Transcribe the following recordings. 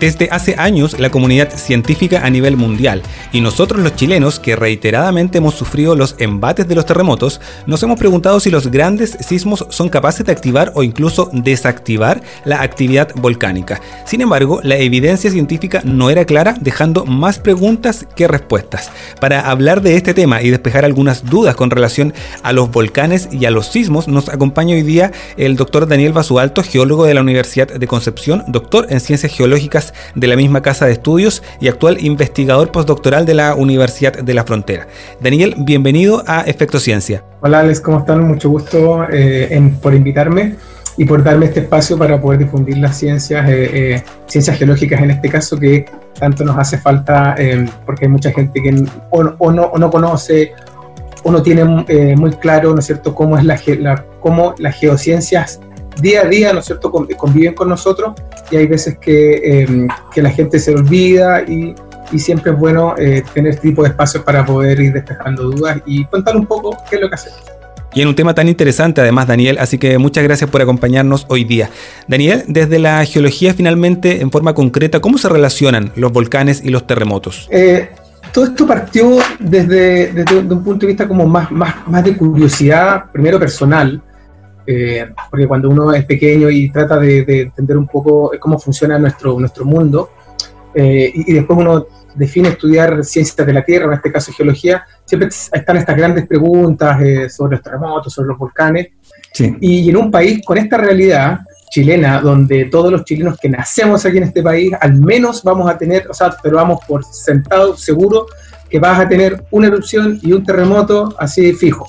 desde hace años la comunidad científica a nivel mundial y nosotros los chilenos que reiteradamente hemos sufrido los embates de los terremotos, nos hemos preguntado si los grandes sismos son capaces de activar o incluso desactivar la actividad volcánica. Sin embargo, la evidencia científica no era clara, dejando más preguntas que respuestas. Para hablar de este tema y despejar algunas dudas con relación a los volcanes y a los sismos, nos acompaña hoy día el doctor Daniel Basualto, geólogo de la Universidad de Concepción, doctor en ciencias geológicas de la misma casa de estudios y actual investigador postdoctoral de la Universidad de la Frontera. Daniel, bienvenido a Efecto Ciencia. Hola Alex, ¿cómo están? Mucho gusto eh, por invitarme y por darme este espacio para poder difundir las ciencias, eh, eh, ciencias geológicas en este caso, que tanto nos hace falta porque hay mucha gente que o, no, no, conoce o no tiene muy claro, ¿no es cierto?, cómo es la cómo las geociencias día a día, ¿no es cierto?, conviven con nosotros y hay veces que, em, que la gente se olvida y, y siempre es bueno eh, tener este tipo de espacios para poder ir despejando dudas y contar un poco qué es lo que hacemos. Y en un tema tan interesante además, Daniel, así que muchas gracias por acompañarnos hoy día. Daniel, desde la geología finalmente, en forma concreta, ¿cómo se relacionan los volcanes y los terremotos? Eh, todo esto partió desde, desde, un punto de vista como más, más, más de curiosidad, primero personal, eh, porque cuando uno es pequeño y trata de, entender un poco cómo funciona nuestro, nuestro mundo, eh, y, después uno define estudiar ciencias de la Tierra, en este caso geología, siempre están estas grandes preguntas eh, sobre los terremotos, sobre los volcanes, y en un país con esta realidad chilena, donde todos los chilenos que nacemos aquí en este país, al menos vamos a tener, o sea, pero vamos por sentado seguro que vas a tener una erupción y un terremoto así fijo.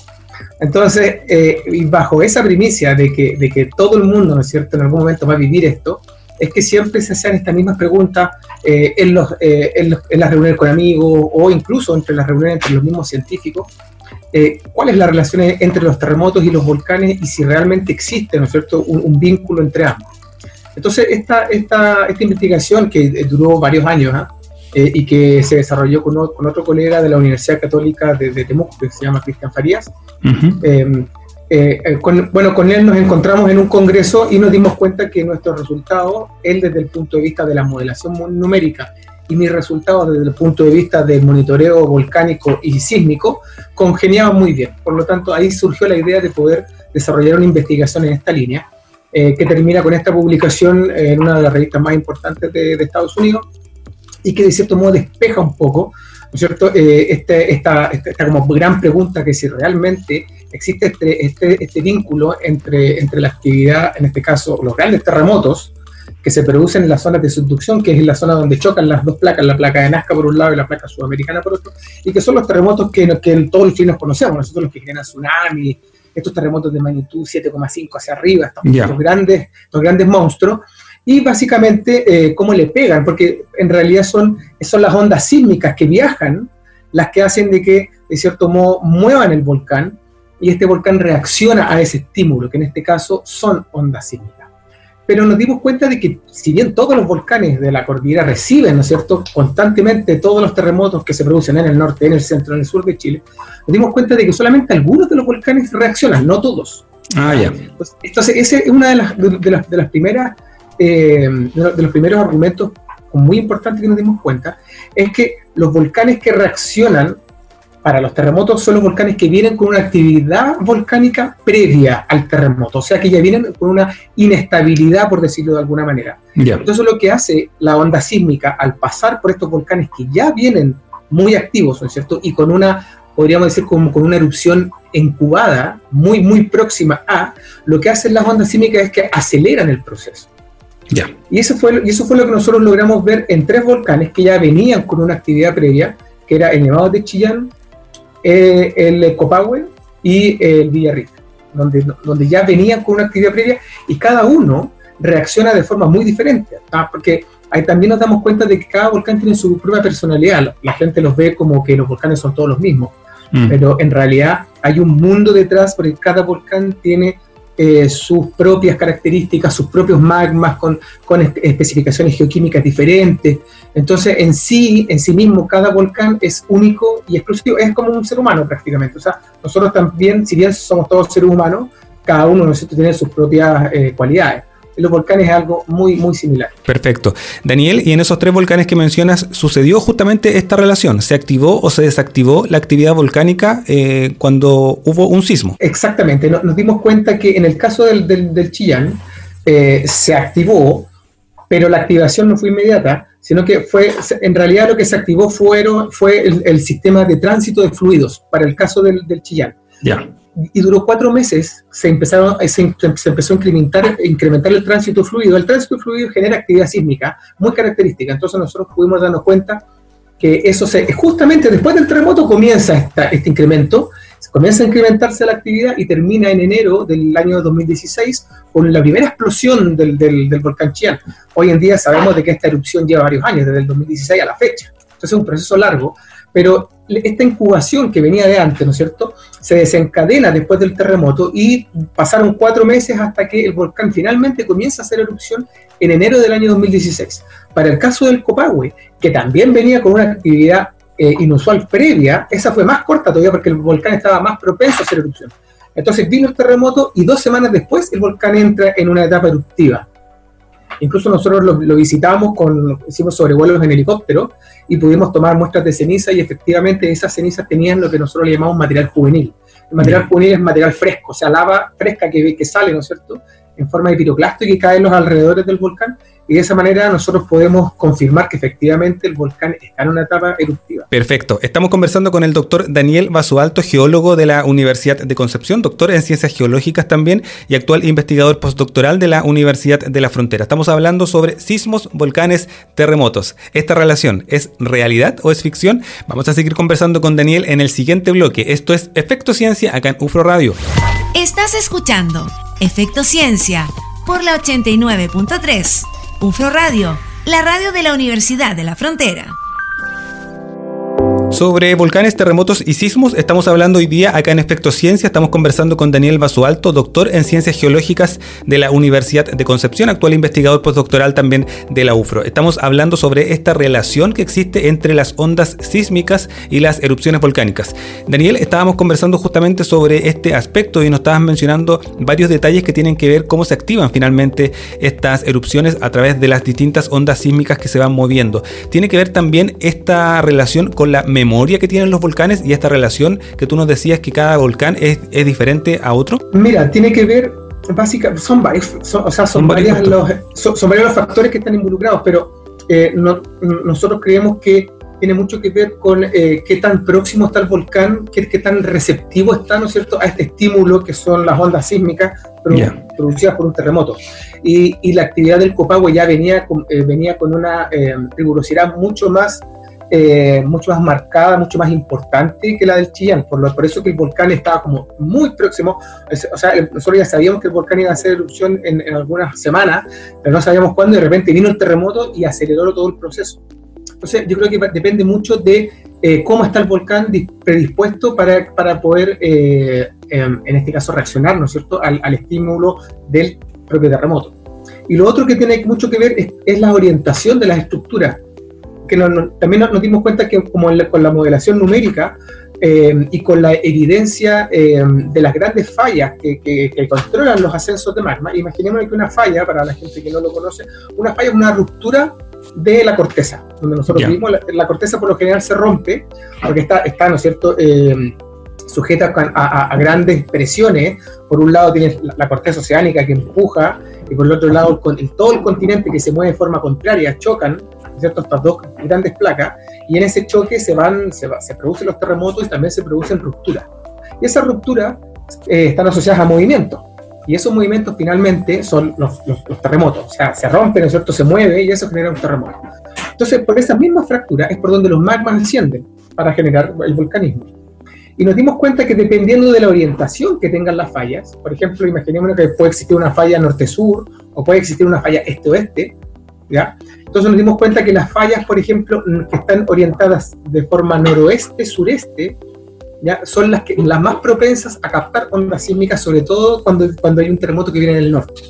Entonces, eh, bajo esa primicia de que, de que todo el mundo, ¿no es cierto?, en algún momento va a vivir esto, es que siempre se hacen estas mismas preguntas eh, en, los, eh, en, en, las reuniones con amigos o incluso entre las reuniones entre los mismos científicos. ¿Cuál es la relación entre los terremotos y los volcanes y si realmente existe, ¿no es cierto?, un, vínculo entre ambos. Entonces, esta, esta, esta investigación que duró varios años, ¿ah? Eh, y que se desarrolló con, con, otro colega de la Universidad Católica de, de Temuco, que se llama Cristian Farías. Em, eh, eh, bueno, con él nos encontramos en un congreso y nos dimos cuenta que nuestros resultados, él desde el punto de vista de la modelación numérica y mis resultados desde el punto de vista del monitoreo volcánico y sísmico, congeniaban muy bien. Por lo tanto, ahí surgió la idea de poder desarrollar una investigación en esta línea, que termina con esta publicación en una de las revistas más importantes de, de Estados Unidos, y que de cierto modo despeja un poco, ¿no es cierto?, eh, este, esta, esta, como gran pregunta que si realmente existe este, este, este, vínculo entre, entre la actividad, en este caso los grandes terremotos, que se producen en las zonas de subducción, que es la zona donde chocan las dos placas, la placa de Nazca por un lado y la placa sudamericana por otro, y que son los terremotos que, que todos los chinos conocemos, nosotros los que generan tsunamis, estos terremotos de magnitud 7,5 hacia arriba, estos, grandes, estos grandes monstruos, y básicamente eh, cómo le pegan, porque en realidad son, son las ondas sísmicas que viajan las que hacen de que, de cierto modo, muevan el volcán y este volcán reacciona a ese estímulo, que en este caso son ondas sísmicas. Pero nos dimos cuenta de que si bien todos los volcanes de la cordillera reciben, ¿no es cierto?, constantemente todos los terremotos que se producen en el norte, en el centro, en el sur de Chile, nos dimos cuenta de que solamente algunos de los volcanes reaccionan, no todos. Ah, ya. Entonces, esa es una de las, de las, de las primeras eh, de, los primeros argumentos muy importantes que nos dimos cuenta, es que los volcanes que reaccionan para los terremotos son los volcanes que vienen con una actividad volcánica previa al terremoto, o sea que ya vienen con una inestabilidad, por decirlo de alguna manera. Entonces lo que hace la onda sísmica al pasar por estos volcanes que ya vienen muy activos, ¿no es cierto? Y con una, podríamos decir, como con una erupción incubada, muy, muy próxima a, lo que hacen las ondas sísmicas es que aceleran el proceso. Y, eso fue, y eso fue lo que nosotros logramos ver en tres volcanes que ya venían con una actividad previa, que era el Nevado de Chillán, eh, el Copahue y el Villarrica, donde, donde ya venían con una actividad previa y cada uno reacciona de forma muy diferente, porque ahí también nos damos cuenta de que cada volcán tiene su propia personalidad. La gente los ve como que los volcanes son todos los mismos, mm. pero en realidad hay un mundo detrás porque cada volcán tiene eh, sus propias características, sus propios magmas con, especificaciones geoquímicas diferentes. Entonces, en sí, en sí mismo, cada volcán es único y exclusivo, es como un ser humano prácticamente. O sea, nosotros también, si bien somos todos seres humanos, cada uno de nosotros tiene sus propias eh, cualidades en los volcanes es algo muy, muy similar. Perfecto. Daniel, y en esos tres volcanes que mencionas, ¿sucedió justamente esta relación? ¿Se activó o se desactivó la actividad volcánica eh, cuando hubo un sismo? Exactamente. Nos, dimos cuenta que en el caso del, del, Chillán eh, se activó, pero la activación no fue inmediata, sino que fue, en realidad lo que se activó fueron, fue el, sistema de tránsito de fluidos para el caso del, del Chillán. Ya y duró cuatro meses, se, empezaron, se, empezó a incrementar, incrementar el tránsito fluido. El tránsito fluido genera actividad sísmica muy característica, entonces nosotros pudimos darnos cuenta que eso se, justamente después del terremoto comienza este incremento, comienza a incrementarse la actividad y termina en enero del año 2016 con la primera explosión del, del, volcán Chian. Hoy en día sabemos de que esta erupción lleva varios años, desde el 2016 a la fecha. Entonces es un proceso largo, pero esta incubación que venía de antes, ¿no es cierto?, se desencadena después del terremoto y pasaron cuatro meses hasta que el volcán finalmente comienza a hacer erupción en enero del año 2016. Para el caso del Copahue, que también venía con una actividad eh, inusual previa, esa fue más corta todavía porque el volcán estaba más propenso a hacer erupción. Entonces vino el terremoto y dos semanas después el volcán entra en una etapa eruptiva. Incluso nosotros lo, visitamos, con, hicimos sobrevuelos en helicóptero y pudimos tomar muestras de ceniza y efectivamente esas cenizas tenían lo que nosotros le llamamos material juvenil. El material juvenil es material fresco, o sea, lava fresca que, que sale, ¿no es cierto?, en forma de piroclasto y que cae en los alrededores del volcán y de esa manera nosotros podemos confirmar que efectivamente el volcán está en una etapa eruptiva. Perfecto. Estamos conversando con el doctor Daniel Basualto, geólogo de la Universidad de Concepción, doctor en ciencias geológicas también y actual investigador postdoctoral de la Universidad de la Frontera. Estamos hablando sobre sismos, volcanes, terremotos. ¿Esta relación es realidad o es ficción? Vamos a seguir conversando con Daniel en el siguiente bloque. Esto es Efecto Ciencia acá en UFRO Radio. Estás escuchando Efecto Ciencia por la 89.3. UFRO Radio, la radio de la Universidad de la Frontera. Sobre volcanes, terremotos y sismos estamos hablando hoy día acá en Efecto Ciencia. Estamos conversando con Daniel Basualto, doctor en Ciencias Geológicas de la Universidad de Concepción, actual investigador postdoctoral también de la UFRO. Estamos hablando sobre esta relación que existe entre las ondas sísmicas y las erupciones volcánicas. Daniel, estábamos conversando justamente sobre este aspecto y nos estabas mencionando varios detalles que tienen que ver cómo se activan finalmente estas erupciones a través de las distintas ondas sísmicas que se van moviendo. Tiene que ver también esta relación con la memoria que tienen los volcanes y esta relación que tú nos decías que cada volcán es, es diferente a otro? Mira, tiene que ver, básicamente, son varios, o sea, son, varios los, son, varios los factores que están involucrados, pero eh, nosotros creemos que tiene mucho que ver con eh, qué tan próximo está el volcán, qué, qué, tan receptivo está, ¿no es cierto?, a este estímulo que son las ondas sísmicas producidas por un terremoto. Y, y, la actividad del Copagua ya venía con, eh, venía con una rigurosidad mucho más eh, mucho más marcada, mucho más importante que la del Chillán, por, lo, por eso que el volcán estaba como muy próximo, o sea, nosotros ya sabíamos que el volcán iba a hacer erupción en, algunas semanas, pero no sabíamos cuándo, de repente vino el terremoto y aceleró todo el proceso. Entonces, yo creo que depende mucho de eh, cómo está el volcán predispuesto para, para poder, eh, em, en este caso, reaccionar, ¿no es cierto?, al, al, estímulo del propio terremoto. Y lo otro que tiene mucho que ver es, es la orientación de las estructuras también nos, dimos cuenta que como con la modelación numérica eh, y con la evidencia eh, de las grandes fallas que, controlan los ascensos de magma, imaginemos que una falla, para la gente que no lo conoce, una falla es una ruptura de la corteza, donde nosotros vimos la, corteza por lo general se rompe, porque está, está ¿no es cierto?, eh, sujeta a, grandes presiones. Por un lado tienes la, corteza oceánica que empuja y por el otro lado con, todo el continente que se mueve de forma contraria chocan ¿cierto? Estas dos grandes placas, y en ese choque se van, se, se producen los terremotos y también se producen rupturas. Y esas rupturas eh, están asociadas a movimientos. Y esos movimientos finalmente son los, los, terremotos. O sea, se rompe, ¿no es cierto? Se mueve y eso genera un terremoto. Entonces, por esa misma fractura es por donde los magmas ascienden para generar el volcanismo. Y nos dimos cuenta que dependiendo de la orientación que tengan las fallas, por ejemplo, imaginémonos que puede existir una falla norte-sur o puede existir una falla este-oeste, ¿ya? Entonces nos dimos cuenta que las fallas, por ejemplo, que están orientadas de forma noroeste-sureste, ¿ya? son las, que, las más propensas a captar ondas sísmicas, sobre todo cuando, cuando hay un terremoto que viene del norte.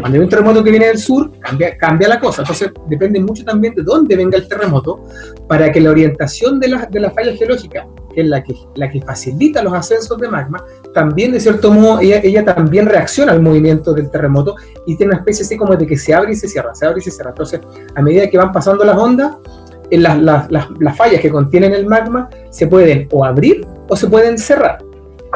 Cuando hay un terremoto que viene del sur, cambia, cambia la cosa. Entonces, depende mucho también de dónde venga el terremoto para que la orientación de la, de la falla geológica, que es la que, la que facilita los ascensos de magma, también, de cierto modo, ella, ella también reacciona al movimiento del terremoto y tiene una especie así como de que se abre y se cierra, se abre y se cierra. Entonces, a medida que van pasando las ondas, en las, las, las, fallas que contienen el magma se pueden o abrir o se pueden cerrar.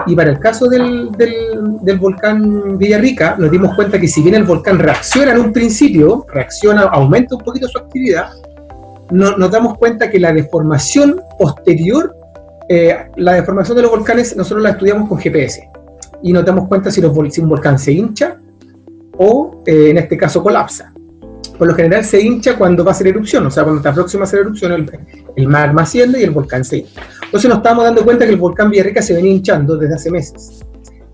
Y para el caso del, del, volcán Villarrica, nos dimos cuenta que si bien el volcán reacciona en un principio, reacciona, aumenta un poquito su actividad, no, nos damos cuenta que la deformación posterior, eh, la deformación de los volcanes, nosotros la estudiamos con GPS. Y nos damos cuenta si, un volcán se hincha o, eh, en este caso, colapsa por lo general se hincha cuando va a hacer erupción, o sea, cuando está próximo a hacer erupción, el, magma asciende y el volcán se hincha. Entonces nos estamos dando cuenta que el volcán Villarrica se venía hinchando desde hace meses.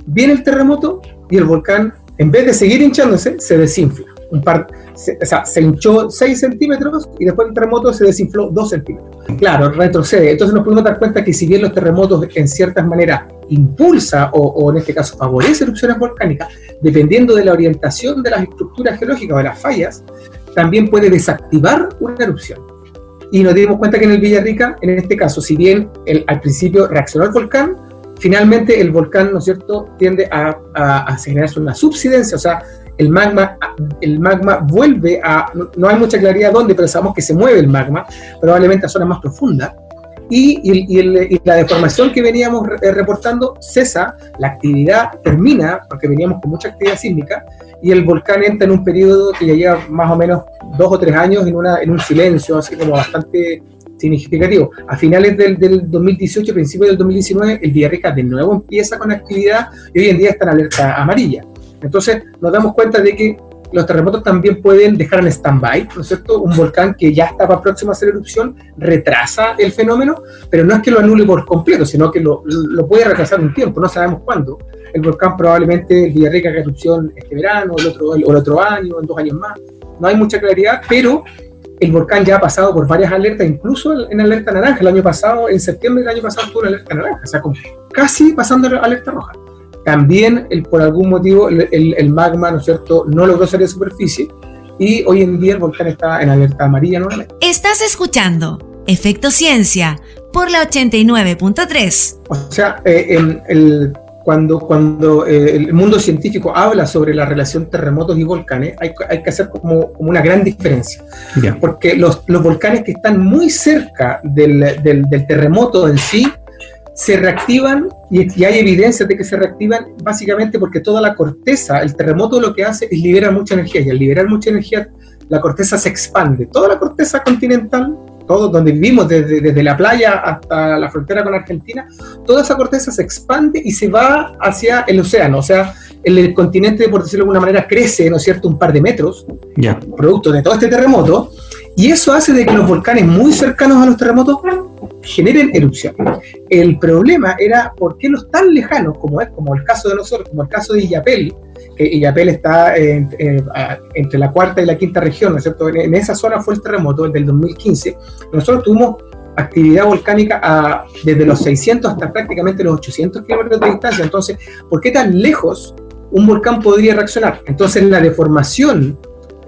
Viene el terremoto y el volcán, en vez de seguir hinchándose, se desinfla. Un par, o sea, se hinchó 6 centímetros y después del terremoto se desinfló 2 centímetros. Claro, retrocede. Entonces nos podemos dar cuenta que si bien los terremotos en ciertas maneras impulsa o, en este caso favorece erupciones volcánicas, dependiendo de la orientación de las estructuras geológicas o de las fallas, también puede desactivar una erupción. Y nos dimos cuenta que en el Villarrica, en este caso, si bien el, al principio reaccionó el volcán, finalmente el volcán, ¿no es cierto?, tiende a, a, generarse una subsidencia, o sea, el magma, el magma vuelve a, no, hay mucha claridad dónde, pero sabemos que se mueve el magma, probablemente a zonas más profundas, y, y, la deformación que veníamos eh, reportando cesa, la actividad termina, porque veníamos con mucha actividad sísmica, y el volcán entra en un periodo que ya lleva más o menos dos o tres años en, una, en un silencio, así como bastante significativo. A finales del, del 2018, principios del 2019, el Villarrica de nuevo empieza con actividad y hoy en día está en alerta amarilla. Entonces nos damos cuenta de que los terremotos también pueden dejar en stand-by, ¿no es cierto? Un volcán que ya estaba próximo a hacer erupción retrasa el fenómeno, pero no es que lo anule por completo, sino que lo, puede retrasar un tiempo, no sabemos cuándo. El volcán probablemente, el Villarrica, haga erupción este verano, el otro, el, otro año, en dos años más. No hay mucha claridad, pero el volcán ya ha pasado por varias alertas, incluso en alerta naranja. El año pasado, en septiembre del año pasado, estuvo en alerta naranja, o sea, casi pasando alerta roja. También, el, por algún motivo, el, el, magma, ¿no es cierto?, no logró salir de superficie y hoy en día el volcán está en alerta amarilla nuevamente. Estás escuchando Efecto Ciencia por la 89.3. O sea, eh, el, cuando, cuando eh, el mundo científico habla sobre la relación terremotos y volcanes, hay, hay que hacer como, como, una gran diferencia. Porque los, los, volcanes que están muy cerca del, del, del terremoto en sí, se reactivan y, hay evidencia de que se reactivan básicamente porque toda la corteza, el terremoto lo que hace es liberar mucha energía y al liberar mucha energía la corteza se expande. Toda la corteza continental, todo donde vivimos, desde, desde la playa hasta la frontera con Argentina, toda esa corteza se expande y se va hacia el océano. O sea, el, continente, por decirlo de alguna manera, crece, ¿no es cierto?, un par de metros, producto de todo este terremoto, y eso hace de que los volcanes muy cercanos a los terremotos generen erupción. El problema era por qué los tan lejanos, como es como el caso de nosotros, como el caso de Illapel, que Illapel está entre la cuarta y la quinta región, ¿no es cierto? En, esa zona fue el terremoto, el del 2015. Nosotros tuvimos actividad volcánica desde los 600 hasta prácticamente los 800 kilómetros de distancia. Entonces, ¿por qué tan lejos un volcán podría reaccionar? Entonces, la deformación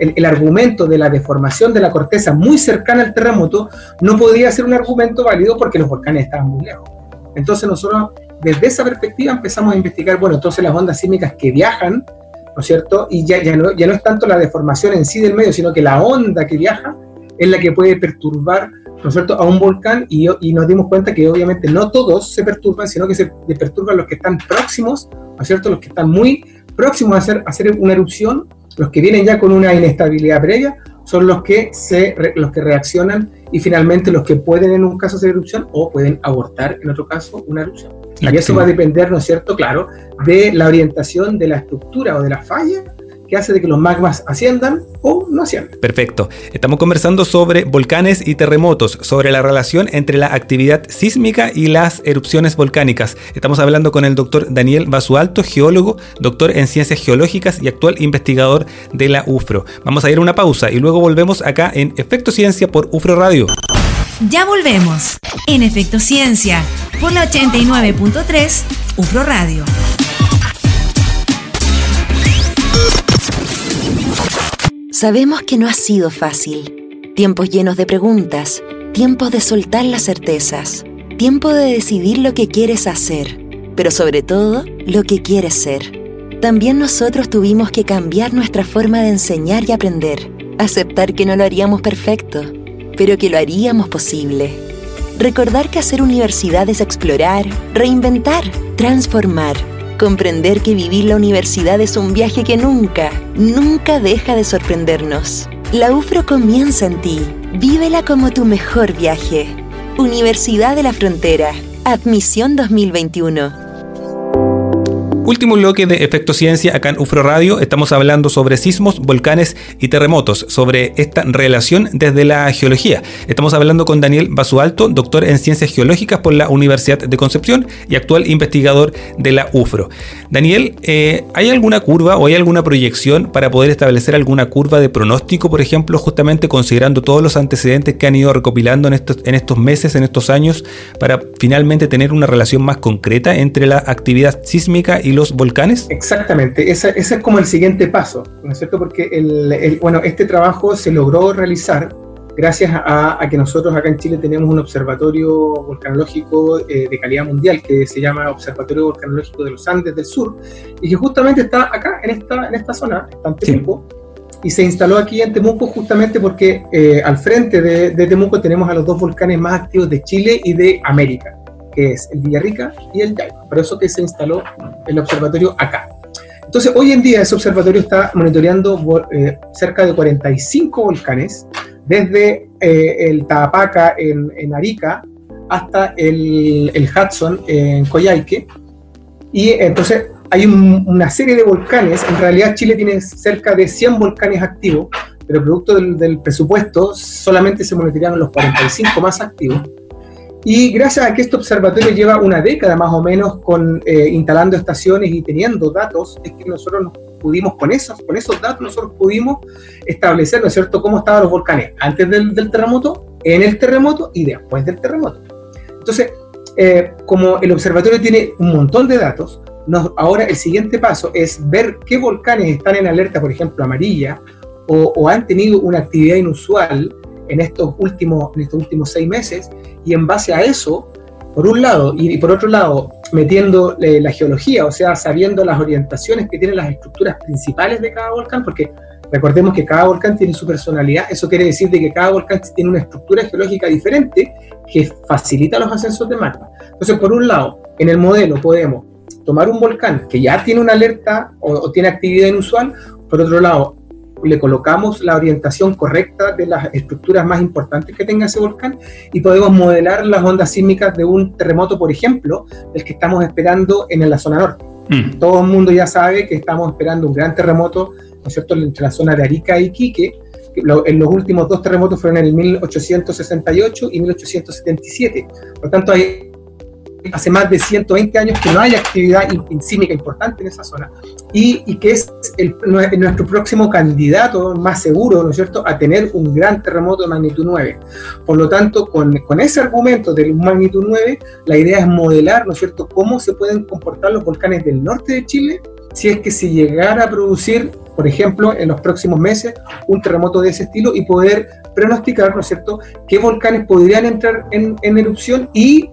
el, argumento de la deformación de la corteza muy cercana al terremoto no podía ser un argumento válido porque los volcanes estaban muy lejos. Entonces nosotros desde esa perspectiva empezamos a investigar, bueno, entonces las ondas sísmicas que viajan, ¿no es cierto? Y ya, ya, no, ya no es tanto la deformación en sí del medio, sino que la onda que viaja es la que puede perturbar, ¿no es cierto?, a un volcán y, y nos dimos cuenta que obviamente no todos se perturban, sino que se perturban los que están próximos, ¿no es cierto?, los que están muy próximos a hacer, a hacer una erupción los que vienen ya con una inestabilidad previa son los que, se, los que reaccionan y finalmente los que pueden en un caso hacer erupción o pueden abortar en otro caso una erupción. Y eso va a depender, ¿no es cierto?, claro, de la orientación de la estructura o de la falla que hace de que los magmas asciendan o no asciendan. Perfecto. Estamos conversando sobre volcanes y terremotos, sobre la relación entre la actividad sísmica y las erupciones volcánicas. Estamos hablando con el doctor Daniel Basualto, geólogo, doctor en ciencias geológicas y actual investigador de la UFRO. Vamos a ir a una pausa y luego volvemos acá en Efecto Ciencia por UFRO Radio. Ya volvemos en Efecto Ciencia por la 89.3 UFRO Radio. Sabemos que no ha sido fácil. Tiempos llenos de preguntas, tiempos de soltar las certezas, tiempo de decidir lo que quieres hacer, pero sobre todo lo que quieres ser. También nosotros tuvimos que cambiar nuestra forma de enseñar y aprender, aceptar que no lo haríamos perfecto, pero que lo haríamos posible. Recordar que hacer universidad es explorar, reinventar, transformar comprender que vivir la universidad es un viaje que nunca, nunca deja de sorprendernos. La UFRO comienza en ti. Vívela como tu mejor viaje. Universidad de la Frontera. Admisión 2021. Último bloque de Efecto Ciencia acá en UFRO Radio. Estamos hablando sobre sismos, volcanes y terremotos, sobre esta relación desde la geología. Estamos hablando con Daniel Basualto, doctor en Ciencias Geológicas por la Universidad de Concepción y actual investigador de la UFRO. Daniel, eh, ¿hay alguna curva o hay alguna proyección para poder establecer alguna curva de pronóstico, por ejemplo, justamente considerando todos los antecedentes que han ido recopilando en estos, en estos meses, en estos años, para finalmente tener una relación más concreta entre la actividad sísmica y los volcanes? Exactamente, ese, es como el siguiente paso, ¿no es cierto? Porque el, bueno, este trabajo se logró realizar gracias a, que nosotros acá en Chile tenemos un observatorio volcanológico eh, de calidad mundial que se llama Observatorio Volcanológico de los Andes del Sur y que justamente está acá en esta, en esta zona, está en Temuco, y se instaló aquí en Temuco justamente porque eh, al frente de, de Temuco tenemos a los dos volcanes más activos de Chile y de América que es el Villarrica y el Yaico. Por eso que se instaló el observatorio acá. Entonces, hoy en día ese observatorio está monitoreando eh, cerca de 45 volcanes, desde eh, el Taapaca en, Arica hasta el, Hudson en Coyhaique. Y entonces hay una serie de volcanes. En realidad Chile tiene cerca de 100 volcanes activos, pero producto del, del presupuesto solamente se monitorearon los 45 más activos. Y gracias a que este observatorio lleva una década más o menos con, eh, instalando estaciones y teniendo datos, es que nosotros nos pudimos, con esos, con esos datos, nosotros pudimos establecer, ¿no es cierto?, cómo estaban los volcanes antes del, terremoto, en el terremoto y después del terremoto. Entonces, eh, como el observatorio tiene un montón de datos, ahora el siguiente paso es ver qué volcanes están en alerta, por ejemplo, amarilla, o, o han tenido una actividad inusual en estos últimos, en estos últimos seis meses y en base a eso, por un lado, y, por otro lado, metiendo eh, la geología, o sea, sabiendo las orientaciones que tienen las estructuras principales de cada volcán, porque recordemos que cada volcán tiene su personalidad, eso quiere decir de que cada volcán tiene una estructura geológica diferente que facilita los ascensos de magma. Entonces, por un lado, en el modelo podemos tomar un volcán que ya tiene una alerta o, o tiene actividad inusual, por otro lado, le colocamos la orientación correcta de las estructuras más importantes que tenga ese volcán y podemos modelar las ondas sísmicas de un terremoto, por ejemplo, el que estamos esperando en la zona norte. Mm. Todo el mundo ya sabe que estamos esperando un gran terremoto, ¿no es cierto?, entre la zona de Arica y Quique. En los últimos dos terremotos fueron en el 1868 y 1877. Por lo tanto, hay hace más de 120 años que no hay actividad sísmica importante en esa zona y, que es nuestro próximo candidato más seguro, ¿no es cierto?, a tener un gran terremoto de magnitud 9. Por lo tanto, con, con ese argumento de magnitud 9, la idea es modelar, ¿no es cierto?, cómo se pueden comportar los volcanes del norte de Chile si es que se llegara a producir, por ejemplo, en los próximos meses, un terremoto de ese estilo y poder pronosticar, ¿no es cierto?, qué volcanes podrían entrar en, en erupción y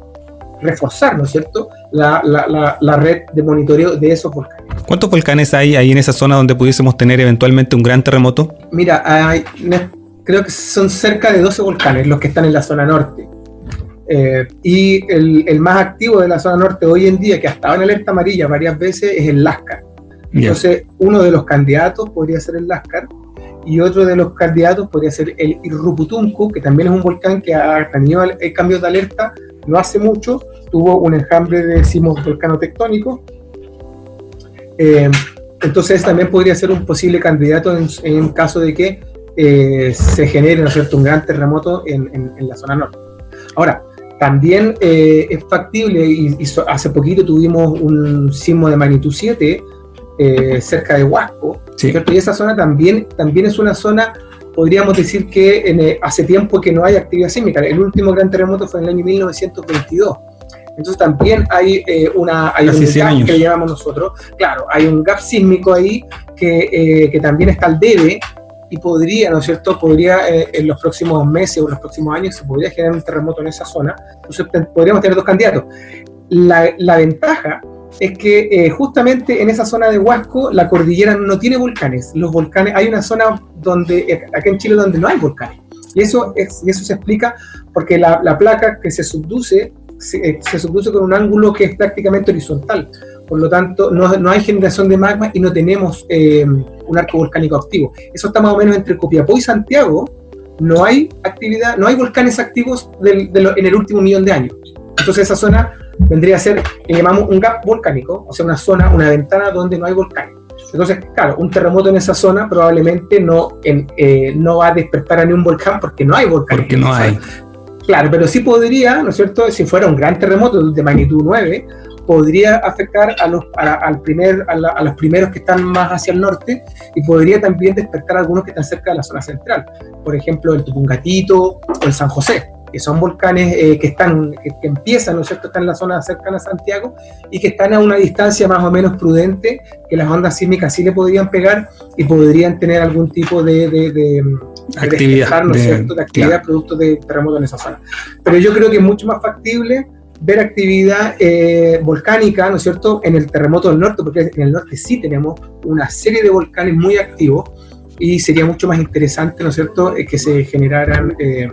reforzar, ¿no es cierto?, la, la, la, red de monitoreo de esos volcanes. ¿Cuántos volcanes hay ahí en esa zona donde pudiésemos tener eventualmente un gran terremoto? Mira, hay, creo que son cerca de 12 volcanes los que están en la zona norte. Eh, y el, el, más activo de la zona norte hoy en día, que ha estado en alerta amarilla varias veces, es el Lascar. Entonces, uno de los candidatos podría ser el Lascar y otro de los candidatos podría ser el Irruputunco, que también es un volcán que ha tenido el cambio de alerta no hace mucho tuvo un enjambre de sismos volcanotectónicos. Eh, entonces también podría ser un posible candidato en, caso de que eh, se genere ¿no cierto? un gran terremoto en, la zona norte. Ahora, también eh, es factible, y, hace poquito tuvimos un sismo de magnitud 7 cerca de Huasco, y esa zona también, también es una zona podríamos decir que hace tiempo que no hay actividad sísmica. El último gran terremoto fue en el año 1922. Entonces también hay, eh, una, hay un gap que le llamamos nosotros. Claro, hay un gap sísmico ahí que, eh, que también está al debe y podría, ¿no es cierto? Podría eh, en los próximos meses o en los próximos años se podría generar un terremoto en esa zona. Entonces podríamos tener dos candidatos. La, la ventaja es que eh, justamente en esa zona de Huasco la cordillera no tiene volcanes. Los volcanes, hay una zona donde, eh, acá en Chile donde no hay volcanes. Y eso, es, y eso se explica porque la, la placa que se subduce, se, se, subduce con un ángulo que es prácticamente horizontal. Por lo tanto, no, no hay generación de magma y no tenemos eh, un arco volcánico activo. Eso está más o menos entre Copiapó y Santiago. No hay actividad, no hay volcanes activos en el último millón de años. Entonces esa zona vendría a ser, que llamamos un gap volcánico, o sea, una zona, una ventana donde no hay volcanes. Entonces, claro, un terremoto en esa zona probablemente no, en, eh, no va a despertar a ningún volcán porque no hay volcanes. Porque no hay. Claro, pero sí podría, ¿no es cierto? Si fuera un gran terremoto de magnitud 9, podría afectar a los, a, al primer, a, la, a, los primeros que están más hacia el norte y podría también despertar a algunos que están cerca de la zona central. Por ejemplo, el Tupungatito o el San José que son volcanes eh, que, están, que, que, empiezan, ¿no es cierto?, están en la zona cercana a Santiago y que están a una distancia más o menos prudente, que las ondas sísmicas sí le podrían pegar y podrían tener algún tipo de, de, de actividad, ¿no es cierto?, de actividad claro. producto de terremoto en esa zona. Pero yo creo que es mucho más factible ver actividad eh, volcánica, ¿no es cierto?, en el terremoto del norte, porque en el norte sí tenemos una serie de volcanes muy activos y sería mucho más interesante, ¿no es cierto?, eh, que se generaran... Eh,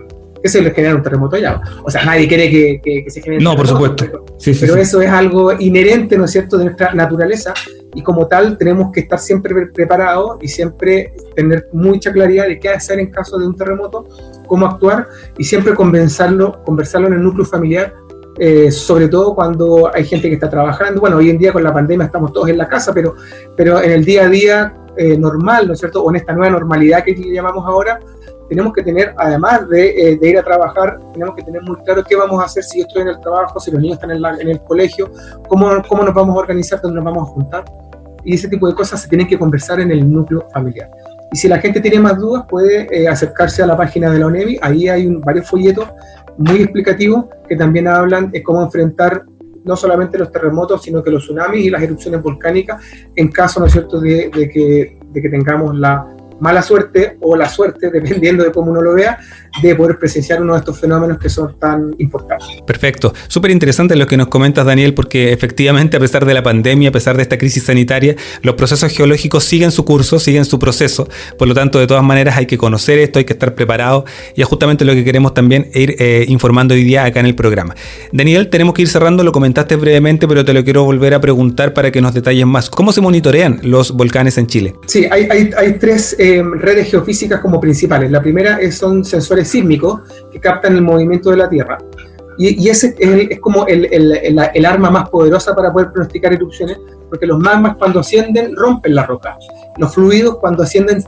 que se les genera un terremoto allá. O sea, nadie quiere que, que, que se genere No, por supuesto. Pero, sí, sí, pero sí. eso es algo inherente, ¿no es cierto?, de nuestra naturaleza y como tal tenemos que estar siempre preparados y siempre tener mucha claridad de qué hacer en caso de un terremoto, cómo actuar y siempre conversarlo, conversarlo en el núcleo familiar eh, sobre todo cuando hay gente que está trabajando. Bueno, hoy en día con la pandemia estamos todos en la casa, pero, pero en el día a día eh, normal, ¿no es cierto? O en esta nueva normalidad que llamamos ahora, tenemos que tener, además de, eh, de, ir a trabajar, tenemos que tener muy claro qué vamos a hacer si yo estoy en el trabajo, si los niños están en, la, en el colegio, cómo, cómo nos vamos a organizar, dónde nos vamos a juntar. Y ese tipo de cosas se tienen que conversar en el núcleo familiar. Y si la gente tiene más dudas, puede eh, acercarse a la página de la ONEVI. Ahí hay un, varios folletos muy explicativos que también hablan de cómo enfrentar no solamente los terremotos, sino que los tsunamis y las erupciones volcánicas en caso, ¿no es cierto?, de, de que, de que tengamos la, mala suerte o la suerte, dependiendo de cómo uno lo vea, de poder presenciar uno de estos fenómenos que son tan importantes. Perfecto. Súper interesante lo que nos comentas, Daniel, porque efectivamente, a pesar de la pandemia, a pesar de esta crisis sanitaria, los procesos geológicos siguen su curso, siguen su proceso. Por lo tanto, de todas maneras, hay que conocer esto, hay que estar preparado y es justamente lo que queremos también ir eh, informando hoy día acá en el programa. Daniel, tenemos que ir cerrando, lo comentaste brevemente, pero te lo quiero volver a preguntar para que nos detalles más. ¿Cómo se monitorean los volcanes en Chile? Sí, hay, hay, hay tres eh, redes geofísicas como principales. La primera es, son sensores sísmicos que captan el movimiento de la Tierra. Y, y ese es, el, es como el, el, el, arma más poderosa para poder pronosticar erupciones, porque los magmas cuando ascienden rompen la roca. Los fluidos cuando ascienden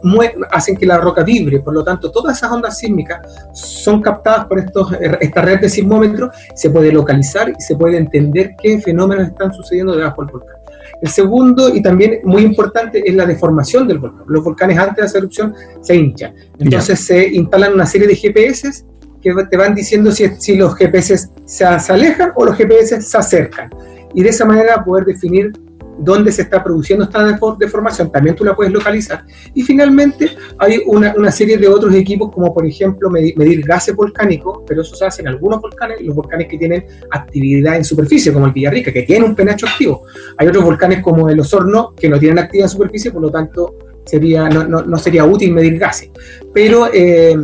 hacen que la roca vibre, por lo tanto todas esas ondas sísmicas son captadas por estos, esta red de sismómetros, se puede localizar y se puede entender qué fenómenos están sucediendo debajo del volcán. El segundo, y también muy importante, es la deformación del volcán. Los volcanes antes de hacer erupción se hinchan. Entonces yeah. se instalan una serie de GPS que te van diciendo si, si los GPS se, se, alejan o los GPS se acercan. Y de esa manera poder definir dónde se está produciendo esta deformación, también tú la puedes localizar. Y finalmente hay una, serie de otros equipos, como por ejemplo medir, gases volcánicos, pero eso se hace en algunos volcanes, los volcanes que tienen actividad en superficie, como el Villarrica, que tiene un penacho activo. Hay otros volcanes como el Osorno, que no tienen actividad en superficie, por lo tanto sería, no sería útil medir gases. Pero eh,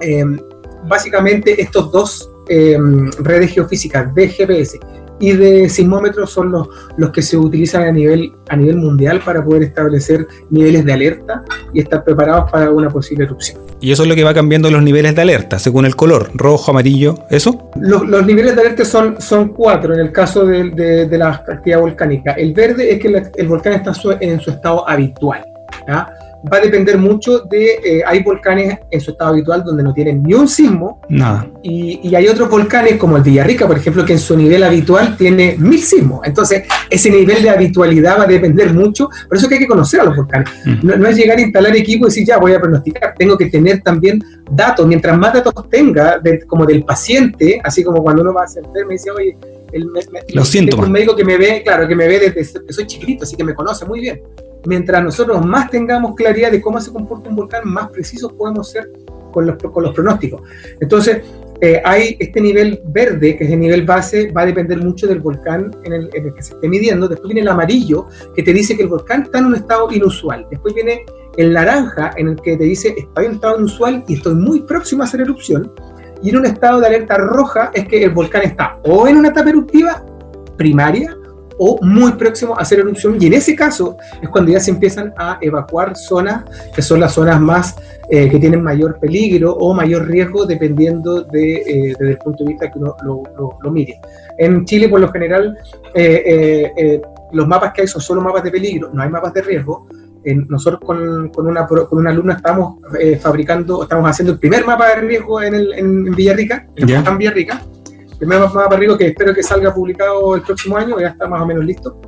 eh, básicamente estos dos eh, redes geofísicas de GPS y de sismómetros son los, los que se utilizan a nivel, a nivel mundial para poder establecer niveles de alerta y estar preparados para una posible erupción. Y eso es lo que va cambiando los niveles de alerta, según el color, rojo, amarillo, ¿eso? Los, los niveles de alerta son, son cuatro en el caso de, de, de la actividad volcánica. El verde es que la, el volcán está en su estado habitual. ¿ya? Va a depender mucho de, eh, hay volcanes en su estado habitual donde no tienen ni un sismo, Nada. Y, y, hay otros volcanes como el Villarrica, por ejemplo, que en su nivel habitual tiene mil sismos. Entonces, ese nivel de habitualidad va a depender mucho, por eso que hay que conocer a los volcanes. Mm. No, no, es llegar a instalar equipo y decir, ya voy a pronosticar, tengo que tener también datos, mientras más datos tenga, de, como del paciente, así como cuando uno va a enfermo y dice, oye, los síntomas. Un médico que me ve, claro, que me ve desde que soy chiquito, así que me conoce muy bien. Mientras nosotros más tengamos claridad de cómo se comporta un volcán, más precisos podemos ser con los, con los pronósticos. Entonces, eh, hay este nivel verde, que es el nivel base, va a depender mucho del volcán en el, en el, que se esté midiendo. Después viene el amarillo, que te dice que el volcán está en un estado inusual. Después viene el naranja, en el que te dice estoy en un estado inusual y estoy muy próximo a hacer erupción. Y en un estado de alerta roja es que el volcán está o en una etapa eruptiva primaria o muy próximo a hacer erupción y en ese caso es cuando ya se empiezan a evacuar zonas que son las zonas más eh, que tienen mayor peligro o mayor riesgo dependiendo de, eh, desde el punto de vista que uno lo, lo, mire. En Chile por lo general eh, los mapas que hay son solo mapas de peligro, no hay mapas de riesgo. nosotros con, con, una, con una alumna estamos fabricando, estamos haciendo el primer mapa de riesgo en, el, en Villarrica, en Villarrica, primer mapa para arriba que espero que salga publicado el próximo año, ya está más o menos listo.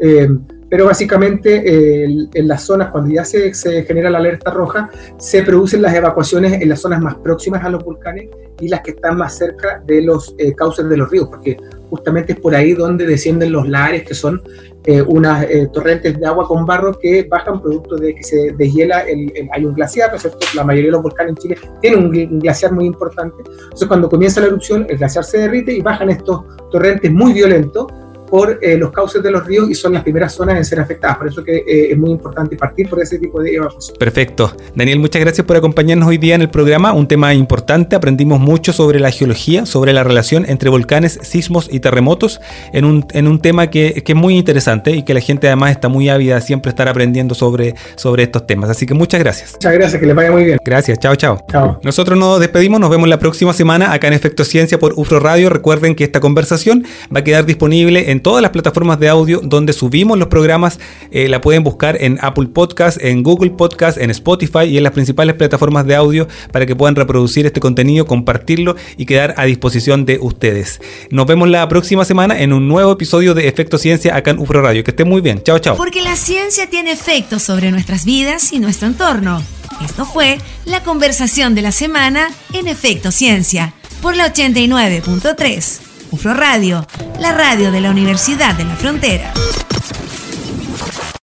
Eh, pero básicamente en las zonas, cuando ya se, se, genera la alerta roja, se producen las evacuaciones en las zonas más próximas a los volcanes y las que están más cerca de los eh, cauces de los ríos, porque justamente es por ahí donde descienden los lares, que son eh, unas torrentes de agua con barro que bajan producto de que se deshiela, el, hay un glaciar, ¿no cierto? La mayoría de los volcanes en Chile tienen un, glaciar muy importante. Entonces cuando comienza la erupción, el glaciar se derrite y bajan estos torrentes muy violentos por eh, los cauces de los ríos y son las primeras zonas en ser afectadas. Por eso que eh, es muy importante partir por ese tipo de evacuación. Perfecto. Daniel, muchas gracias por acompañarnos hoy día en el programa. Un tema importante. Aprendimos mucho sobre la geología, sobre la relación entre volcanes, sismos y terremotos en un, en un tema que, que, es muy interesante y que la gente además está muy ávida siempre estar aprendiendo sobre, sobre estos temas. Así que muchas gracias. Muchas gracias, que les vaya muy bien. Gracias, chao, chao. Chao. Nosotros nos despedimos, nos vemos la próxima semana acá en Efecto Ciencia por UFRO Radio. Recuerden que esta conversación va a quedar disponible en todas las plataformas de audio donde subimos los programas. Eh, la pueden buscar en Apple Podcast, en Google Podcast, en Spotify y en las principales plataformas de audio para que puedan reproducir este contenido, compartirlo y quedar a disposición de ustedes. Nos vemos la próxima semana en un nuevo episodio de Efecto Ciencia acá en UFRO Radio. Que estén muy bien. Chao, chao. Porque la ciencia tiene efectos sobre nuestras vidas y nuestro entorno. Esto fue la conversación de la semana en Efecto Ciencia por la 89.3. UFRO Radio, la radio de la Universidad de la Frontera.